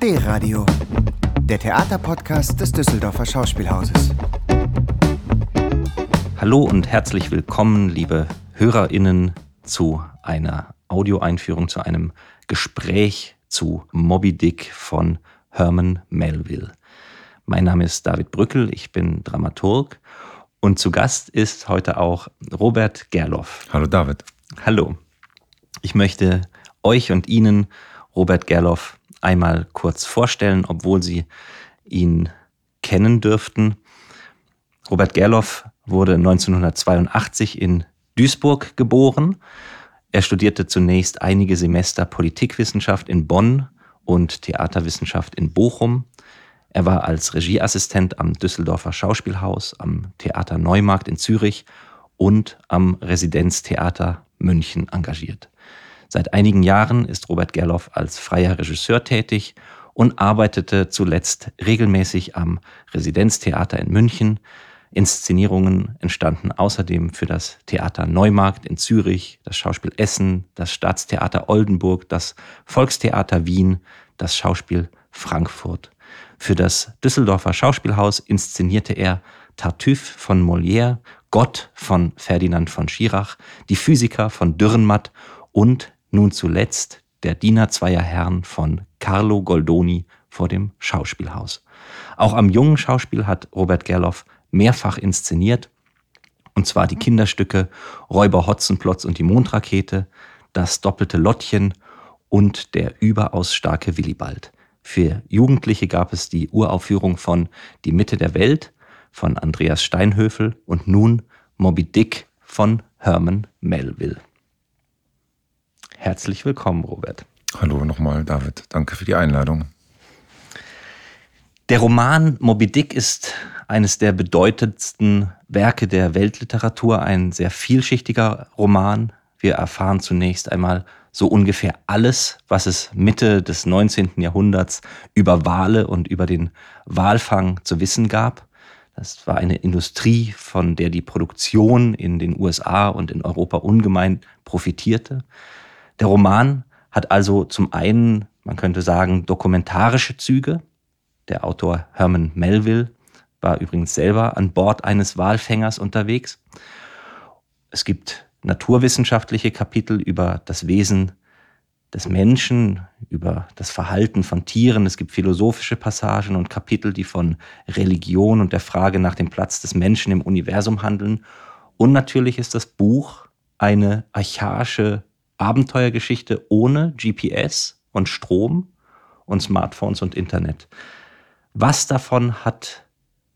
D-Radio, der Theaterpodcast des Düsseldorfer Schauspielhauses. Hallo und herzlich willkommen, liebe HörerInnen, zu einer Audioeinführung, zu einem Gespräch zu Moby Dick von Herman Melville. Mein Name ist David Brückel, ich bin Dramaturg und zu Gast ist heute auch Robert Gerloff. Hallo David. Hallo. Ich möchte euch und Ihnen Robert Gerloff einmal kurz vorstellen, obwohl Sie ihn kennen dürften. Robert Gerloff wurde 1982 in Duisburg geboren. Er studierte zunächst einige Semester Politikwissenschaft in Bonn und Theaterwissenschaft in Bochum. Er war als Regieassistent am Düsseldorfer Schauspielhaus, am Theater Neumarkt in Zürich und am Residenztheater München engagiert. Seit einigen Jahren ist Robert Gerloff als freier Regisseur tätig und arbeitete zuletzt regelmäßig am Residenztheater in München. Inszenierungen entstanden außerdem für das Theater Neumarkt in Zürich, das Schauspiel Essen, das Staatstheater Oldenburg, das Volkstheater Wien, das Schauspiel Frankfurt. Für das Düsseldorfer Schauspielhaus inszenierte er Tartuffe von Molière, Gott von Ferdinand von Schirach, die Physiker von Dürrenmatt und nun zuletzt der Diener zweier Herren von Carlo Goldoni vor dem Schauspielhaus. Auch am jungen Schauspiel hat Robert Gerloff mehrfach inszeniert, und zwar die Kinderstücke Räuber Hotzenplotz und die Mondrakete, das doppelte Lottchen und der überaus starke Willibald. Für Jugendliche gab es die Uraufführung von Die Mitte der Welt von Andreas Steinhöfel und nun Moby Dick von Herman Melville. Herzlich willkommen, Robert. Hallo nochmal, David. Danke für die Einladung. Der Roman Moby Dick ist eines der bedeutendsten Werke der Weltliteratur, ein sehr vielschichtiger Roman. Wir erfahren zunächst einmal so ungefähr alles, was es Mitte des 19. Jahrhunderts über Wale und über den Walfang zu wissen gab. Das war eine Industrie, von der die Produktion in den USA und in Europa ungemein profitierte. Der Roman hat also zum einen, man könnte sagen, dokumentarische Züge. Der Autor Herman Melville war übrigens selber an Bord eines Walfängers unterwegs. Es gibt naturwissenschaftliche Kapitel über das Wesen des Menschen, über das Verhalten von Tieren. Es gibt philosophische Passagen und Kapitel, die von Religion und der Frage nach dem Platz des Menschen im Universum handeln. Und natürlich ist das Buch eine archaische Abenteuergeschichte ohne GPS und Strom und Smartphones und Internet. Was davon hat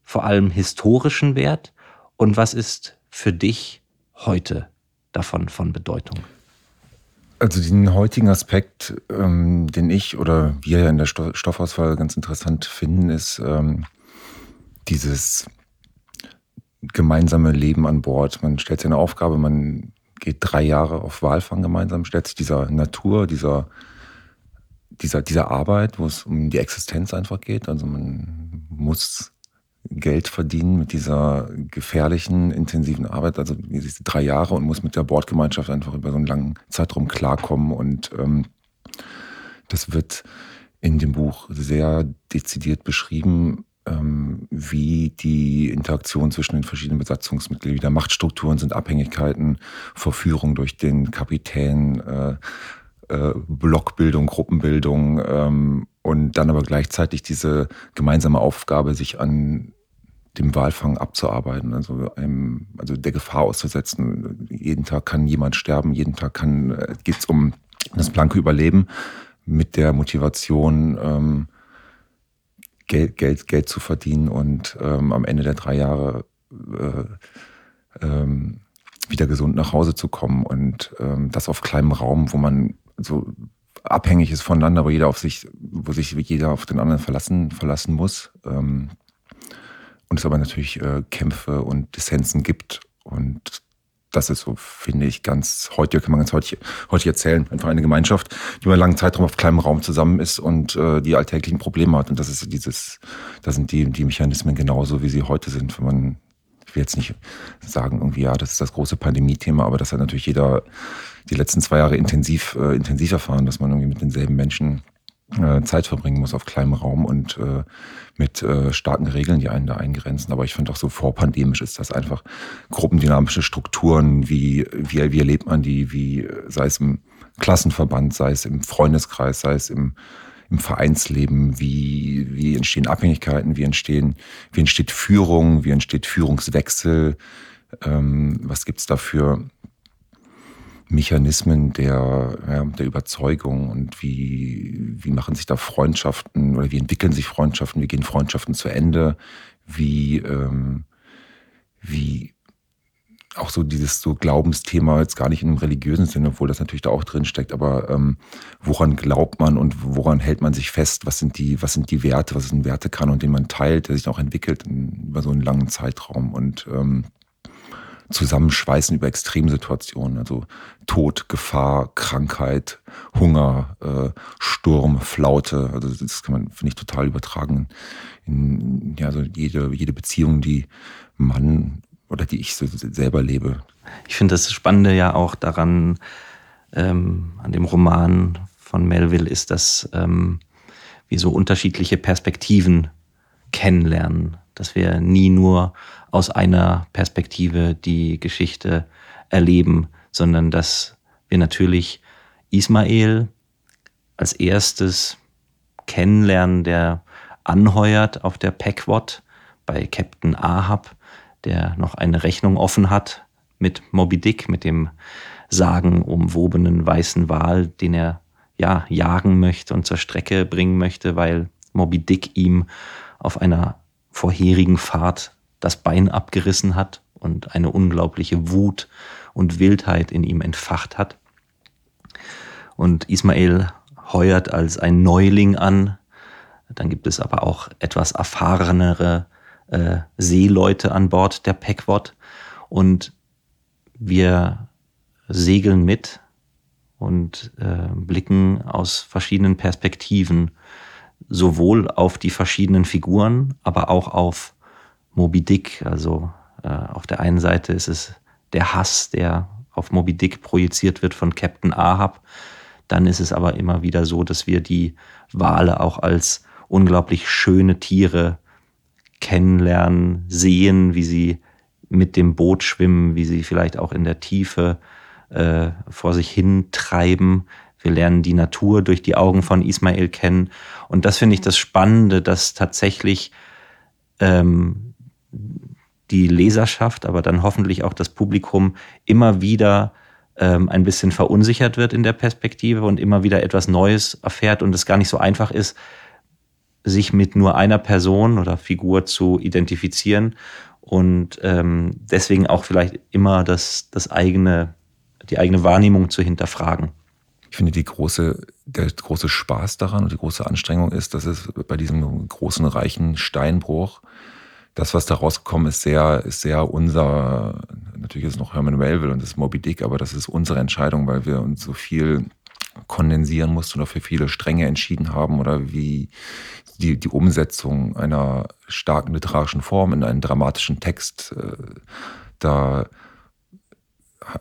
vor allem historischen Wert und was ist für dich heute davon von Bedeutung? Also den heutigen Aspekt, ähm, den ich oder wir ja in der Sto Stoffauswahl ganz interessant finden, ist ähm, dieses gemeinsame Leben an Bord. Man stellt sich eine Aufgabe, man geht drei Jahre auf Walfang gemeinsam, stellt sich dieser Natur, dieser, dieser, dieser Arbeit, wo es um die Existenz einfach geht. Also man muss Geld verdienen mit dieser gefährlichen, intensiven Arbeit, also diese drei Jahre und muss mit der Bordgemeinschaft einfach über so einen langen Zeitraum klarkommen. Und ähm, das wird in dem Buch sehr dezidiert beschrieben, ähm, wie die Interaktion zwischen den verschiedenen Besatzungsmitgliedern, Machtstrukturen sind, Abhängigkeiten, Verführung durch den Kapitän, äh, äh, Blockbildung, Gruppenbildung ähm, und dann aber gleichzeitig diese gemeinsame Aufgabe, sich an dem Walfang abzuarbeiten, also, einem, also der Gefahr auszusetzen. Jeden Tag kann jemand sterben, jeden Tag kann äh, geht es um das blanke Überleben mit der Motivation, ähm, Geld, Geld, Geld zu verdienen und ähm, am Ende der drei Jahre äh, ähm, wieder gesund nach Hause zu kommen und ähm, das auf kleinem Raum, wo man so abhängig ist voneinander, aber jeder auf sich, wo sich jeder auf den anderen verlassen, verlassen muss. Ähm, und es aber natürlich äh, Kämpfe und Dissensen gibt. Und das ist so, finde ich, ganz heute, kann man ganz heute, heute erzählen. Einfach eine Gemeinschaft, die über einen langen Zeitraum auf kleinem Raum zusammen ist und äh, die alltäglichen Probleme hat. Und das ist dieses, da sind die, die Mechanismen genauso, wie sie heute sind. Wenn man, ich will jetzt nicht sagen, irgendwie, ja, das ist das große Pandemie-Thema, aber das hat natürlich jeder die letzten zwei Jahre intensiv, äh, intensiv erfahren, dass man irgendwie mit denselben Menschen äh, Zeit verbringen muss auf kleinem Raum und äh, mit äh, starken Regeln, die einen da eingrenzen. Aber ich finde auch so vorpandemisch ist das einfach gruppendynamische Strukturen, wie, wie, wie erlebt man die, wie sei es im Klassenverband, sei es im Freundeskreis, sei es im, im Vereinsleben, wie, wie entstehen Abhängigkeiten, wie entstehen, wie entsteht Führung, wie entsteht Führungswechsel, ähm, was gibt's da für Mechanismen der, ja, der Überzeugung und wie, wie machen sich da Freundschaften oder wie entwickeln sich Freundschaften, wie gehen Freundschaften zu Ende, wie, ähm, wie auch so dieses so Glaubensthema, jetzt gar nicht in einem religiösen Sinne, obwohl das natürlich da auch drin steckt, aber ähm, woran glaubt man und woran hält man sich fest? Was sind die, was sind die Werte, was ist ein Wertekanon, den man teilt, der sich auch entwickelt in, über so einen langen Zeitraum und ähm, Zusammenschweißen über Extremsituationen, also Tod, Gefahr, Krankheit, Hunger, äh, Sturm, Flaute. Also das kann man, finde ich, total übertragen in ja, also jede, jede Beziehung, die man oder die ich so selber lebe. Ich finde das Spannende ja auch daran, ähm, an dem Roman von Melville, ist, dass ähm, wir so unterschiedliche Perspektiven kennenlernen, dass wir nie nur aus einer Perspektive die Geschichte erleben, sondern dass wir natürlich Ismael als erstes kennenlernen, der anheuert auf der Pequod bei Captain Ahab, der noch eine Rechnung offen hat mit Moby Dick, mit dem sagenumwobenen weißen Wal, den er ja jagen möchte und zur Strecke bringen möchte, weil Moby Dick ihm auf einer vorherigen Fahrt das Bein abgerissen hat und eine unglaubliche Wut und Wildheit in ihm entfacht hat. Und Ismael heuert als ein Neuling an. Dann gibt es aber auch etwas erfahrenere äh, Seeleute an Bord der Pequod. Und wir segeln mit und äh, blicken aus verschiedenen Perspektiven sowohl auf die verschiedenen Figuren, aber auch auf Moby Dick. Also äh, auf der einen Seite ist es der Hass, der auf Moby Dick projiziert wird von Captain Ahab. Dann ist es aber immer wieder so, dass wir die Wale auch als unglaublich schöne Tiere kennenlernen, sehen, wie sie mit dem Boot schwimmen, wie sie vielleicht auch in der Tiefe äh, vor sich hin treiben. Wir lernen die Natur durch die Augen von Ismael kennen. Und das finde ich das Spannende, dass tatsächlich ähm, die Leserschaft, aber dann hoffentlich auch das Publikum immer wieder ähm, ein bisschen verunsichert wird in der Perspektive und immer wieder etwas Neues erfährt und es gar nicht so einfach ist, sich mit nur einer Person oder Figur zu identifizieren und ähm, deswegen auch vielleicht immer das, das eigene, die eigene Wahrnehmung zu hinterfragen. Ich finde, die große, der große Spaß daran und die große Anstrengung ist, dass es bei diesem großen, reichen Steinbruch das, was da rausgekommen ist, sehr, ist sehr unser, natürlich ist es noch Herman Melville und das ist Moby Dick, aber das ist unsere Entscheidung, weil wir uns so viel kondensieren mussten oder für viele Stränge entschieden haben oder wie die, die Umsetzung einer starken literarischen Form in einen dramatischen Text, äh, da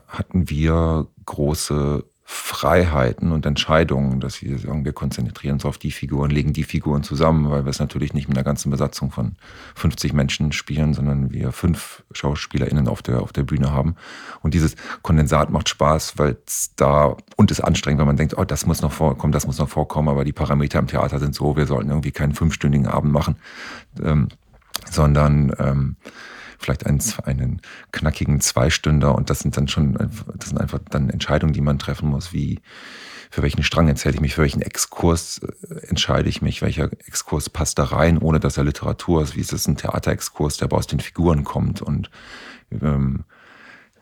hatten wir große Freiheiten und Entscheidungen, dass wir sagen, wir konzentrieren uns auf die Figuren, legen die Figuren zusammen, weil wir es natürlich nicht mit einer ganzen Besatzung von 50 Menschen spielen, sondern wir fünf SchauspielerInnen auf der, auf der Bühne haben. Und dieses Kondensat macht Spaß, weil es da, und ist anstrengend, weil man denkt, oh, das muss noch vorkommen, das muss noch vorkommen, aber die Parameter im Theater sind so, wir sollten irgendwie keinen fünfstündigen Abend machen, ähm, sondern ähm, vielleicht einen, einen knackigen Zweistünder und das sind dann schon, das sind einfach dann Entscheidungen, die man treffen muss, wie, für welchen Strang erzähle ich mich, für welchen Exkurs äh, entscheide ich mich, welcher Exkurs passt da rein, ohne dass er Literatur ist, wie ist es ein Theaterexkurs, der aber aus den Figuren kommt und ähm,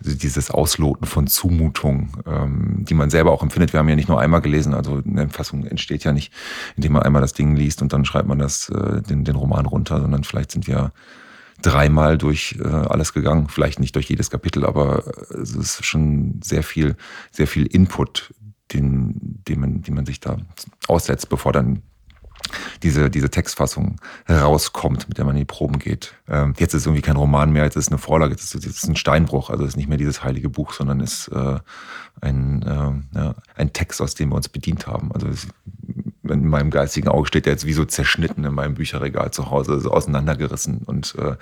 dieses Ausloten von Zumutung, ähm, die man selber auch empfindet. Wir haben ja nicht nur einmal gelesen, also eine Fassung entsteht ja nicht, indem man einmal das Ding liest und dann schreibt man das, äh, den, den Roman runter, sondern vielleicht sind wir dreimal durch äh, alles gegangen. Vielleicht nicht durch jedes Kapitel, aber äh, es ist schon sehr viel, sehr viel Input, den, den, man, den man sich da aussetzt, bevor dann diese, diese Textfassung rauskommt, mit der man in die Proben geht. Ähm, jetzt ist es irgendwie kein Roman mehr, jetzt ist es eine Vorlage, jetzt ist es ist ein Steinbruch, also es ist nicht mehr dieses heilige Buch, sondern es ist äh, ein, äh, ja, ein Text, aus dem wir uns bedient haben. Also es in meinem geistigen Auge steht der jetzt wie so zerschnitten in meinem Bücherregal zu Hause, so auseinandergerissen und äh,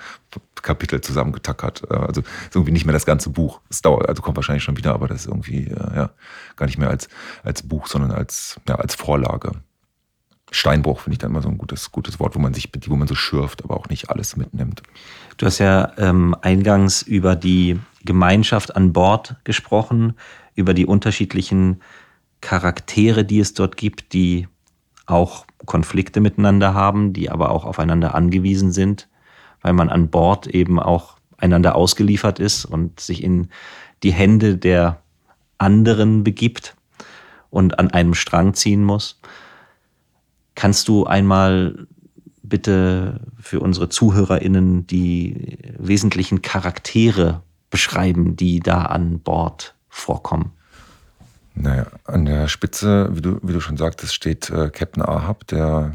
Kapitel zusammengetackert. Äh, also irgendwie nicht mehr das ganze Buch. Es dauert, also kommt wahrscheinlich schon wieder, aber das ist irgendwie äh, ja gar nicht mehr als, als Buch, sondern als, ja, als Vorlage. Steinbruch finde ich dann immer so ein gutes, gutes Wort, wo man sich, wo man so schürft, aber auch nicht alles mitnimmt. Du hast ja ähm, eingangs über die Gemeinschaft an Bord gesprochen, über die unterschiedlichen Charaktere, die es dort gibt, die auch Konflikte miteinander haben, die aber auch aufeinander angewiesen sind, weil man an Bord eben auch einander ausgeliefert ist und sich in die Hände der anderen begibt und an einem Strang ziehen muss. Kannst du einmal bitte für unsere ZuhörerInnen die wesentlichen Charaktere beschreiben, die da an Bord vorkommen? Naja, an der Spitze, wie du, wie du schon sagtest, steht äh, Captain Ahab, der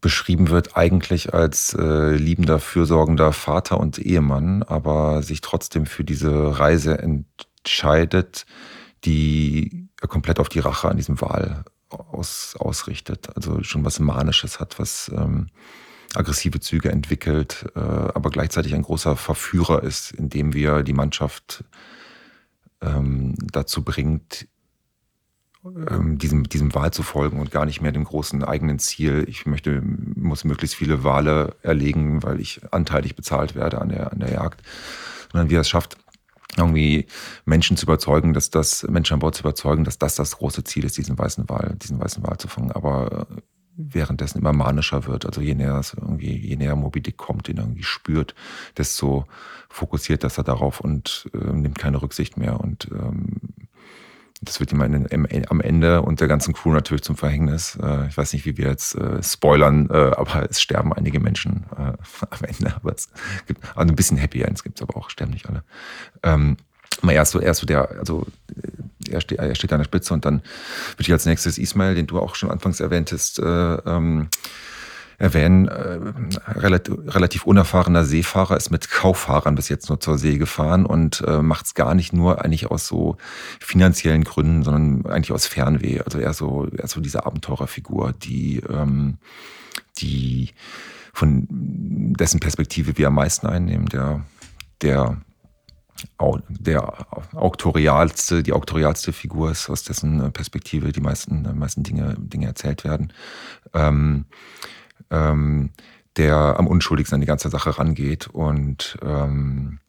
beschrieben wird eigentlich als äh, liebender, fürsorgender Vater und Ehemann, aber sich trotzdem für diese Reise entscheidet, die komplett auf die Rache an diesem Wal aus, ausrichtet. Also schon was Manisches hat, was ähm, aggressive Züge entwickelt, äh, aber gleichzeitig ein großer Verführer ist, indem wir die Mannschaft ähm, dazu bringt, ähm, diesem, diesem Wahl zu folgen und gar nicht mehr dem großen eigenen Ziel. Ich möchte, muss möglichst viele Wale erlegen, weil ich anteilig bezahlt werde an der, an der Jagd. Sondern wie er es schafft, irgendwie Menschen zu überzeugen, dass das, Menschen an Bord zu überzeugen, dass das das große Ziel ist, diesen weißen Wal, diesen weißen Wal zu fangen. Aber währenddessen immer manischer wird. Also je näher es irgendwie, je näher Moby Dick kommt, den irgendwie spürt, desto fokussiert dass er darauf und äh, nimmt keine Rücksicht mehr. Und ähm, das wird ihm am Ende und der ganzen Crew natürlich zum Verhängnis. Äh, ich weiß nicht, wie wir jetzt äh, spoilern, äh, aber es sterben einige Menschen äh, am Ende. Aber es gibt also ein bisschen Happy Ends gibt es aber auch, sterben nicht alle. Ähm, aber er ist so, er ist so der, also er steht, er steht an der Spitze und dann würde ich als nächstes Ismail, den du auch schon anfangs erwähntest, äh, ähm, erwähnen. Äh, relativ, relativ unerfahrener Seefahrer ist mit Kauffahrern bis jetzt nur zur See gefahren und äh, macht es gar nicht nur eigentlich aus so finanziellen Gründen, sondern eigentlich aus Fernweh. Also eher so, eher so diese Abenteurerfigur, die, ähm, die von dessen Perspektive wir am meisten einnehmen, der, der der auktorialste, die auktorialste Figur ist, aus dessen äh, Perspektive die meisten, die meisten Dinge, Dinge erzählt werden, ähm, ähm, der am unschuldigsten an die ganze Sache rangeht und ähm,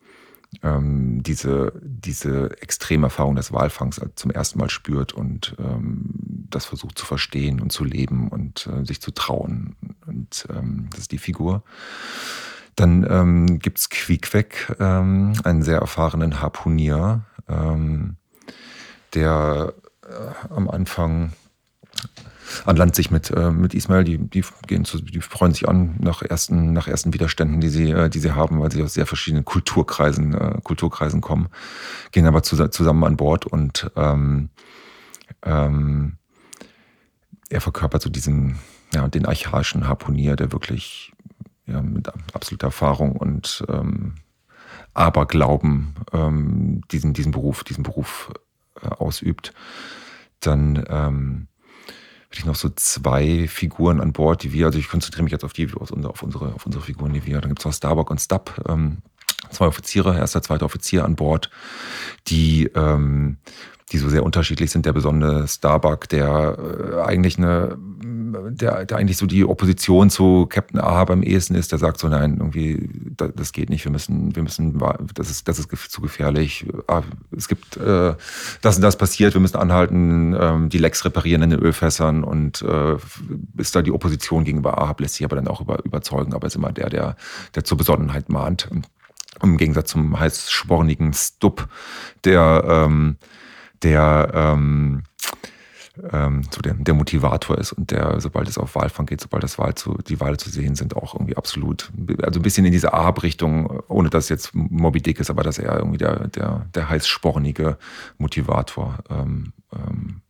ähm, diese, diese Extremerfahrung des Walfangs zum ersten Mal spürt und ähm, das versucht zu verstehen und zu leben und äh, sich zu trauen. Und ähm, das ist die Figur. Dann ähm, gibt es Quiekweg, ähm, einen sehr erfahrenen Harpunier, ähm, der äh, am Anfang an Land sich mit, äh, mit Ismail, die, die, gehen zu, die freuen sich an nach ersten, nach ersten Widerständen, die sie, äh, die sie haben, weil sie aus sehr verschiedenen Kulturkreisen, äh, Kulturkreisen kommen, gehen aber zu, zusammen an Bord und ähm, ähm, er verkörpert so diesen, ja, den archaischen Harpunier, der wirklich ja, mit absoluter Erfahrung und ähm, Aberglauben ähm, diesen, diesen Beruf, diesen Beruf äh, ausübt. Dann ähm, habe ich noch so zwei Figuren an Bord, die wir, also ich konzentriere mich jetzt auf die, auf unsere, auf unsere, auf unsere Figuren, die wir. Dann gibt es noch Starbuck und Stubb, ähm, zwei Offiziere, erster, zweiter Offizier an Bord, die ähm, die so sehr unterschiedlich sind. Der besondere Starbuck, der äh, eigentlich eine, der, der eigentlich so die Opposition zu Captain Ahab am ehesten ist, der sagt so, nein, irgendwie, das geht nicht, wir müssen, wir müssen, das ist, das ist zu gefährlich. Ah, es gibt äh, das und das passiert, wir müssen anhalten, ähm, die Lecks reparieren in den Ölfässern und äh, ist da die Opposition gegenüber Ahab, lässt sich aber dann auch über, überzeugen, aber ist immer der, der, der zur Besonnenheit mahnt. Im Gegensatz zum heißspornigen Stubb, der ähm, der ähm, ähm, so der, der Motivator ist und der, sobald es auf Wahlfang geht, sobald das Wahl zu, die Wale zu sehen sind, auch irgendwie absolut, also ein bisschen in diese Ahab-Richtung, ohne dass jetzt Moby Dick ist, aber dass er irgendwie der, der, der heißspornige Motivator ähm, ähm,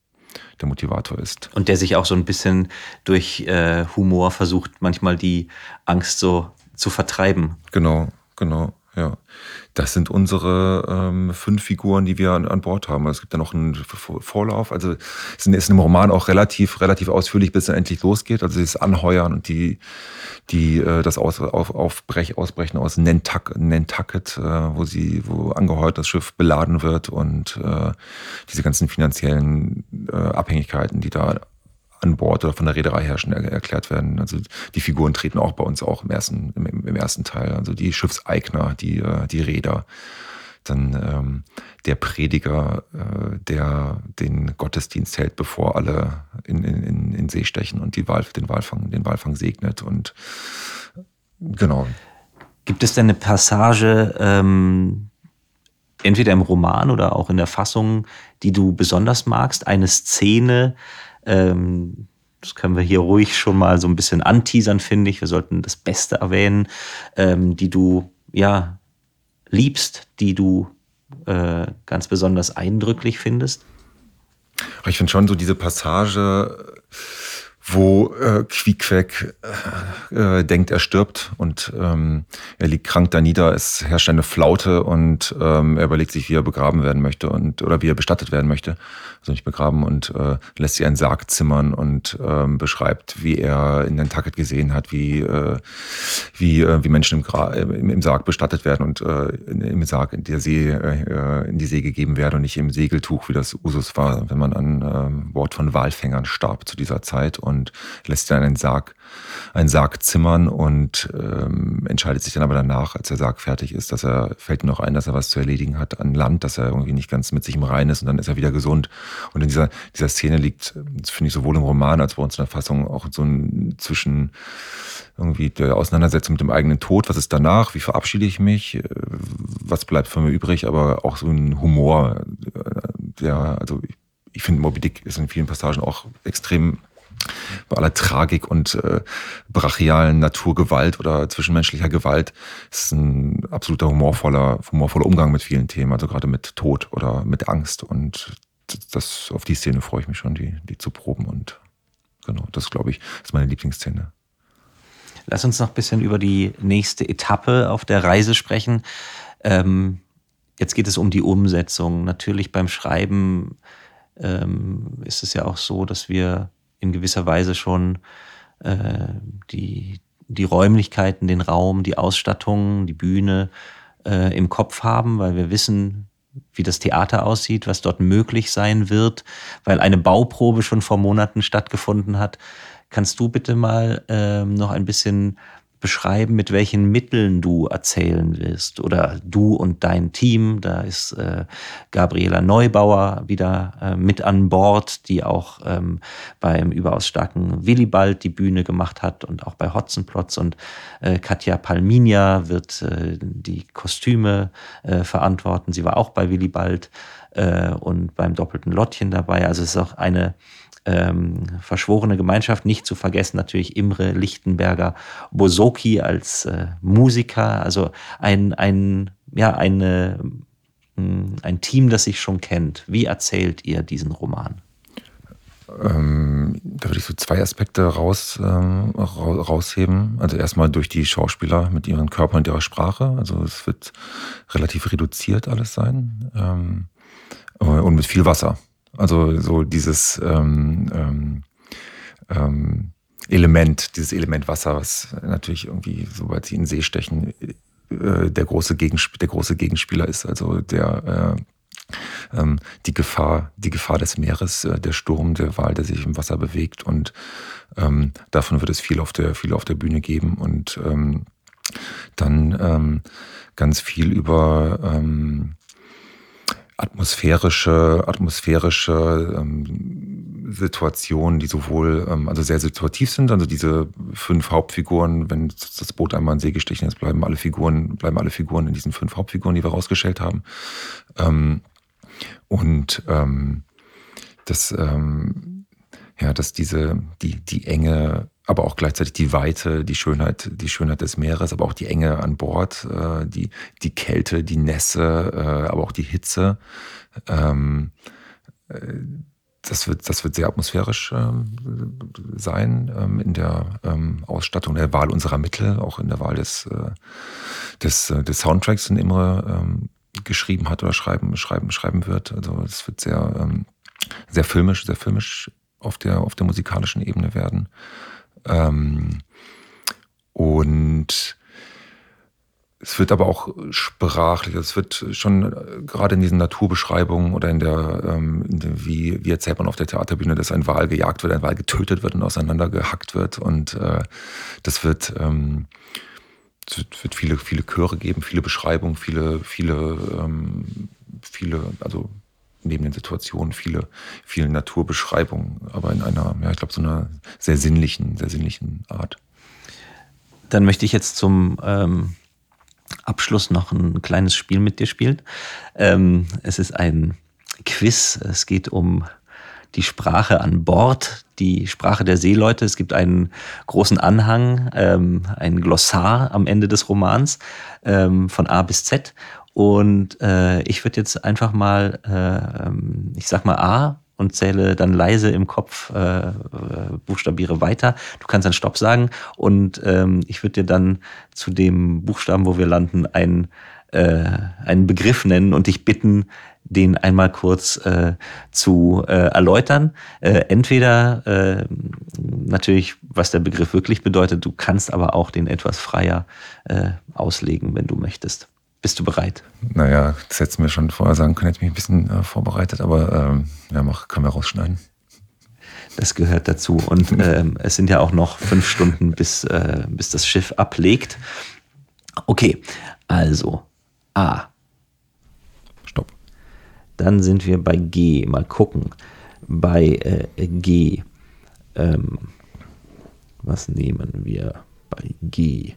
der Motivator ist. Und der sich auch so ein bisschen durch äh, Humor versucht, manchmal die Angst so zu vertreiben. Genau, genau ja. Das sind unsere ähm, fünf Figuren, die wir an, an Bord haben. Es gibt ja noch einen Vorlauf. Also es ist im Roman auch relativ, relativ ausführlich, bis es endlich losgeht. Also das Anheuern und die, die äh, das Aus, auf, Aufbrech, Ausbrechen aus Nantucket, Nantucket äh, wo sie, wo angeheuert das Schiff beladen wird und äh, diese ganzen finanziellen äh, Abhängigkeiten, die da an Bord oder von der Reederei herrschen, erklärt werden. Also die Figuren treten auch bei uns auch im ersten, im, im ersten Teil. Also die Schiffseigner, die, äh, die Räder, dann ähm, der Prediger, äh, der den Gottesdienst hält, bevor alle in, in, in See stechen und die Wahl, den, Walfang, den Walfang segnet. Und genau. Gibt es denn eine Passage, ähm, entweder im Roman oder auch in der Fassung, die du besonders magst? Eine Szene, ähm, das können wir hier ruhig schon mal so ein bisschen anteasern, finde ich. Wir sollten das Beste erwähnen, ähm, die du ja liebst, die du äh, ganz besonders eindrücklich findest. Ich finde schon so diese Passage, wo äh, Quiekweg äh, denkt, er stirbt und ähm, er liegt krank da nieder, es herrscht eine Flaute und ähm, er überlegt sich, wie er begraben werden möchte und oder wie er bestattet werden möchte. Also nicht begraben, und äh, lässt sie einen Sarg zimmern und ähm, beschreibt, wie er in den Tacket gesehen hat, wie, äh, wie, äh, wie Menschen im, Gra äh, im, im Sarg bestattet werden und äh, im Sarg in der See, äh, in die See gegeben werden und nicht im Segeltuch, wie das Usus war, wenn man an äh, Bord von Walfängern starb zu dieser Zeit. Und lässt dann einen Sarg, einen Sarg zimmern und ähm, entscheidet sich dann aber danach, als der Sarg fertig ist, dass er fällt noch ein, dass er was zu erledigen hat an Land, dass er irgendwie nicht ganz mit sich im Reinen ist und dann ist er wieder gesund. Und in dieser, dieser Szene liegt, finde ich sowohl im Roman als auch bei uns in der Fassung auch so ein zwischen irgendwie der Auseinandersetzung mit dem eigenen Tod, was ist danach, wie verabschiede ich mich, äh, was bleibt von mir übrig, aber auch so ein Humor, der, äh, also ich finde Moby Dick ist in vielen Passagen auch extrem bei aller Tragik und äh, brachialen Naturgewalt oder zwischenmenschlicher Gewalt ist ein absoluter humorvoller, humorvoller Umgang mit vielen Themen, also gerade mit Tod oder mit Angst. Und das, auf die Szene freue ich mich schon, die, die zu proben. Und genau, das glaube ich, ist meine Lieblingsszene. Lass uns noch ein bisschen über die nächste Etappe auf der Reise sprechen. Ähm, jetzt geht es um die Umsetzung. Natürlich beim Schreiben ähm, ist es ja auch so, dass wir in gewisser Weise schon äh, die, die Räumlichkeiten, den Raum, die Ausstattung, die Bühne äh, im Kopf haben, weil wir wissen, wie das Theater aussieht, was dort möglich sein wird, weil eine Bauprobe schon vor Monaten stattgefunden hat. Kannst du bitte mal ähm, noch ein bisschen beschreiben, mit welchen Mitteln du erzählen willst oder du und dein Team. Da ist äh, Gabriela Neubauer wieder äh, mit an Bord, die auch ähm, beim überaus starken Willibald die Bühne gemacht hat und auch bei Hotzenplotz und äh, Katja Palminia wird äh, die Kostüme äh, verantworten. Sie war auch bei Willibald äh, und beim doppelten Lottchen dabei. Also es ist auch eine ähm, verschworene Gemeinschaft. Nicht zu vergessen natürlich Imre Lichtenberger Bosoki als äh, Musiker, also ein, ein, ja, eine, hm, ein Team, das sich schon kennt. Wie erzählt ihr diesen Roman? Ähm, da würde ich so zwei Aspekte raus, ähm, rausheben. Also erstmal durch die Schauspieler mit ihren Körpern und ihrer Sprache. Also es wird relativ reduziert alles sein. Ähm, und mit viel Wasser. Also so dieses ähm, ähm, ähm, Element, dieses Element Wasser, was natürlich irgendwie, sobald sie in den See stechen, äh, der, große der große Gegenspieler ist. Also der äh, ähm, die Gefahr, die Gefahr des Meeres, äh, der Sturm, der Wal, der sich im Wasser bewegt. Und ähm, davon wird es viel auf der, viel auf der Bühne geben. Und ähm, dann ähm, ganz viel über atmosphärische, atmosphärische ähm, Situationen, die sowohl ähm, also sehr situativ sind, also diese fünf Hauptfiguren, wenn das Boot einmal in See gestichen ist, bleiben alle Figuren, bleiben alle Figuren in diesen fünf Hauptfiguren, die wir rausgestellt haben. Ähm, und ähm, das, ähm, ja, dass diese, die, die enge aber auch gleichzeitig die Weite, die Schönheit, die Schönheit des Meeres, aber auch die Enge an Bord, äh, die, die Kälte, die Nässe, äh, aber auch die Hitze. Ähm, äh, das wird, das wird sehr atmosphärisch ähm, sein ähm, in der ähm, Ausstattung, der Wahl unserer Mittel, auch in der Wahl des, äh, des, äh, des Soundtracks, den Imre ähm, geschrieben hat oder schreiben, schreiben, schreiben wird. Also es wird sehr, ähm, sehr filmisch, sehr filmisch auf der, auf der musikalischen Ebene werden. Ähm, und es wird aber auch sprachlich, es wird schon äh, gerade in diesen Naturbeschreibungen oder in der, ähm, in der, wie, wie erzählt man auf der Theaterbühne, dass ein Wal gejagt wird, ein Wal getötet wird und auseinandergehackt wird. Und äh, das wird, ähm, es wird, viele, viele Chöre geben, viele Beschreibungen, viele, viele, ähm, viele, also neben den Situationen viele, viele Naturbeschreibungen, aber in einer, ja, ich glaube, so einer sehr sinnlichen, sehr sinnlichen Art. Dann möchte ich jetzt zum ähm, Abschluss noch ein kleines Spiel mit dir spielen. Ähm, es ist ein Quiz. Es geht um die Sprache an Bord, die Sprache der Seeleute. Es gibt einen großen Anhang, ähm, ein Glossar am Ende des Romans ähm, von A bis Z. Und äh, ich würde jetzt einfach mal, äh, ähm, ich sag mal A und zähle dann leise im Kopf, äh, äh, buchstabiere weiter. Du kannst dann Stopp sagen und ähm, ich würde dir dann zu dem Buchstaben, wo wir landen, ein, äh, einen Begriff nennen und dich bitten, den einmal kurz äh, zu äh, erläutern. Äh, entweder äh, natürlich, was der Begriff wirklich bedeutet, du kannst aber auch den etwas freier äh, auslegen, wenn du möchtest. Bist du bereit? Naja, das hättest du mir schon vorher sagen können, hätte mich ein bisschen äh, vorbereitet, aber ähm, ja, mach, können wir rausschneiden. Das gehört dazu. Und ähm, es sind ja auch noch fünf Stunden, bis, äh, bis das Schiff ablegt. Okay, also A. Stopp. Dann sind wir bei G. Mal gucken. Bei äh, G. Ähm, was nehmen wir bei G?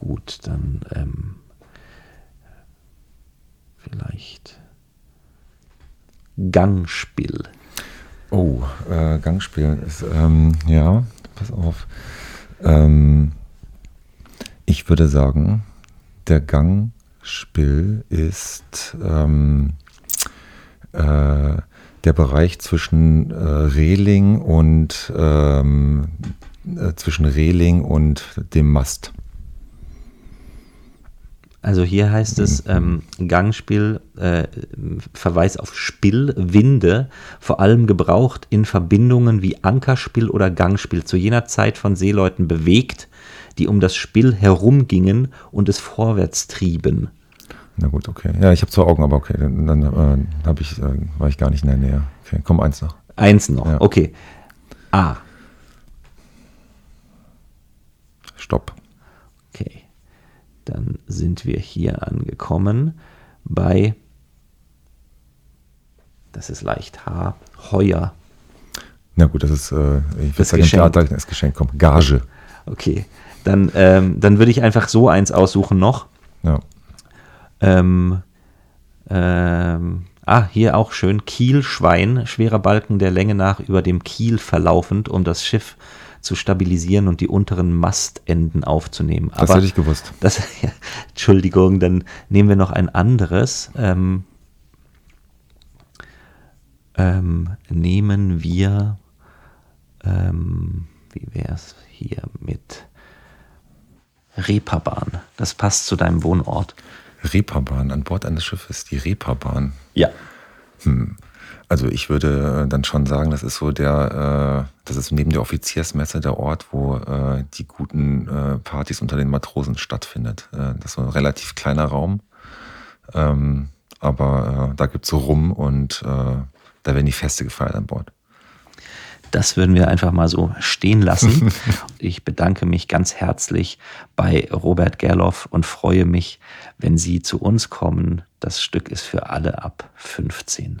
Gut, dann ähm, vielleicht Gangspiel. Oh, äh, Gangspiel ist, ähm, ja, pass auf. Ähm, ich würde sagen, der Gangspiel ist ähm, äh, der Bereich zwischen äh, Reling und ähm, äh, zwischen Reling und dem Mast. Also hier heißt es ähm, Gangspiel, äh, Verweis auf Spill, Winde, vor allem gebraucht in Verbindungen wie Ankerspiel oder Gangspiel, zu jener Zeit von Seeleuten bewegt, die um das Spill herumgingen und es vorwärts trieben. Na gut, okay. Ja, ich habe zwei Augen, aber okay, dann, dann äh, hab ich, äh, war ich gar nicht in der Nähe. Okay, komm, eins noch. Eins noch, ja. okay. A. Stopp. Dann sind wir hier angekommen bei, das ist leicht H, Heuer. Na gut, das ist, äh, ich das Geschenk. Theater, das Geschenk kommt. Gage. Okay, dann, ähm, dann würde ich einfach so eins aussuchen noch. Ja. Ähm, ähm, ah, hier auch schön. Kielschwein, schwerer Balken der Länge nach über dem Kiel verlaufend, um das Schiff zu stabilisieren und die unteren Mastenden aufzunehmen. Das Aber hätte ich gewusst. Das, ja, Entschuldigung, dann nehmen wir noch ein anderes. Ähm, ähm, nehmen wir, ähm, wie wäre es hier mit Reeperbahn? Das passt zu deinem Wohnort. Reeperbahn, an Bord eines Schiffes, die Reeperbahn. Ja. Hm. Also ich würde dann schon sagen, das ist so der, äh, das ist neben der Offiziersmesse der Ort, wo äh, die guten äh, Partys unter den Matrosen stattfindet. Äh, das ist so ein relativ kleiner Raum. Ähm, aber äh, da gibt es so rum und äh, da werden die Feste gefeiert an Bord. Das würden wir einfach mal so stehen lassen. Ich bedanke mich ganz herzlich bei Robert Gerloff und freue mich, wenn Sie zu uns kommen. Das Stück ist für alle ab 15.